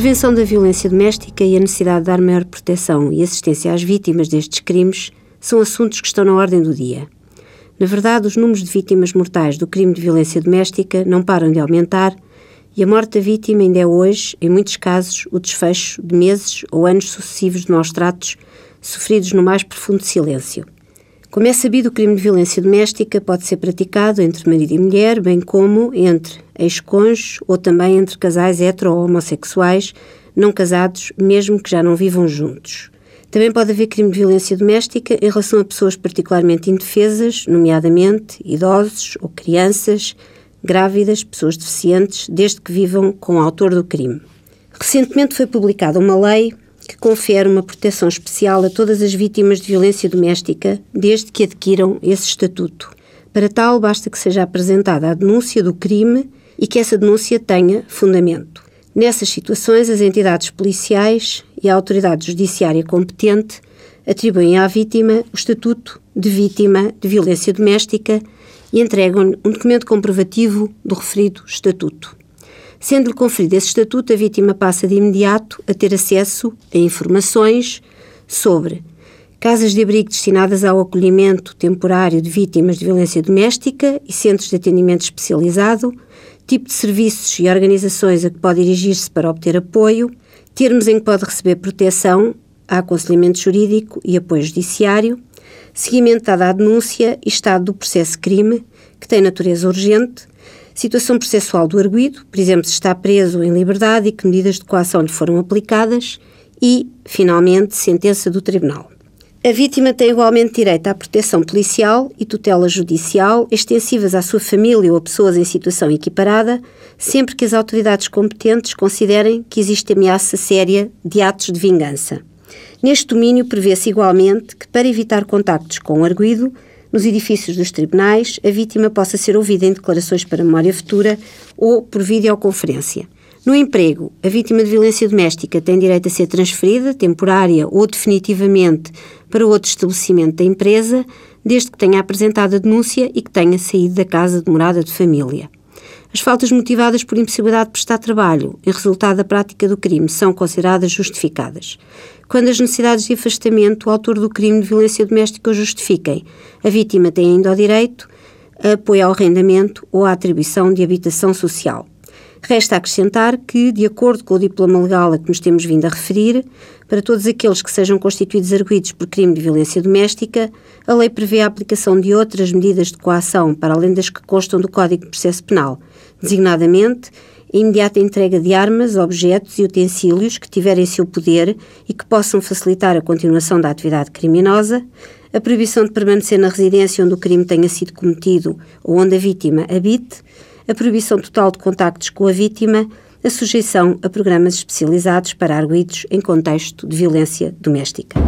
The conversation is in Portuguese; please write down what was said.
prevenção da violência doméstica e a necessidade de dar maior proteção e assistência às vítimas destes crimes são assuntos que estão na ordem do dia. Na verdade, os números de vítimas mortais do crime de violência doméstica não param de aumentar e a morte da vítima ainda é hoje, em muitos casos, o desfecho de meses ou anos sucessivos de maus tratos sofridos no mais profundo silêncio. Como é sabido, o crime de violência doméstica pode ser praticado entre marido e mulher, bem como entre ex-cônjuges ou também entre casais hetero ou homossexuais não casados, mesmo que já não vivam juntos. Também pode haver crime de violência doméstica em relação a pessoas particularmente indefesas, nomeadamente idosos ou crianças, grávidas, pessoas deficientes, desde que vivam com o autor do crime. Recentemente foi publicada uma lei que confere uma proteção especial a todas as vítimas de violência doméstica desde que adquiram esse estatuto. Para tal, basta que seja apresentada a denúncia do crime e que essa denúncia tenha fundamento. Nessas situações, as entidades policiais e a autoridade judiciária competente atribuem à vítima o estatuto de vítima de violência doméstica e entregam-lhe um documento comprovativo do referido estatuto. Sendo-lhe conferido esse estatuto, a vítima passa de imediato a ter acesso a informações sobre casas de abrigo destinadas ao acolhimento temporário de vítimas de violência doméstica e centros de atendimento especializado, tipo de serviços e organizações a que pode dirigir-se para obter apoio, termos em que pode receber proteção, aconselhamento jurídico e apoio judiciário, seguimento dado à denúncia e estado do processo crime, que tem natureza urgente, situação processual do arguído, por exemplo, se está preso em liberdade e que medidas de coação lhe foram aplicadas, e, finalmente, sentença do tribunal. A vítima tem igualmente direito à proteção policial e tutela judicial extensivas à sua família ou a pessoas em situação equiparada, sempre que as autoridades competentes considerem que existe ameaça séria de atos de vingança. Neste domínio, prevê-se igualmente que, para evitar contactos com o arguído, nos edifícios dos tribunais, a vítima possa ser ouvida em declarações para memória futura ou por videoconferência. No emprego, a vítima de violência doméstica tem direito a ser transferida, temporária ou definitivamente, para outro estabelecimento da empresa, desde que tenha apresentado a denúncia e que tenha saído da casa de morada de família. As faltas motivadas por impossibilidade de prestar trabalho em resultado da prática do crime são consideradas justificadas. Quando as necessidades de afastamento o autor do crime de violência doméstica o justifiquem, a vítima tem ainda o direito a apoio ao arrendamento ou à atribuição de habitação social. Resta acrescentar que, de acordo com o diploma legal a que nos temos vindo a referir, para todos aqueles que sejam constituídos arguídos por crime de violência doméstica, a lei prevê a aplicação de outras medidas de coação para além das que constam do Código de Processo Penal, designadamente a imediata entrega de armas, objetos e utensílios que tiverem seu poder e que possam facilitar a continuação da atividade criminosa, a proibição de permanecer na residência onde o crime tenha sido cometido ou onde a vítima habite, a proibição total de contactos com a vítima, a sujeição a programas especializados para arguídos em contexto de violência doméstica.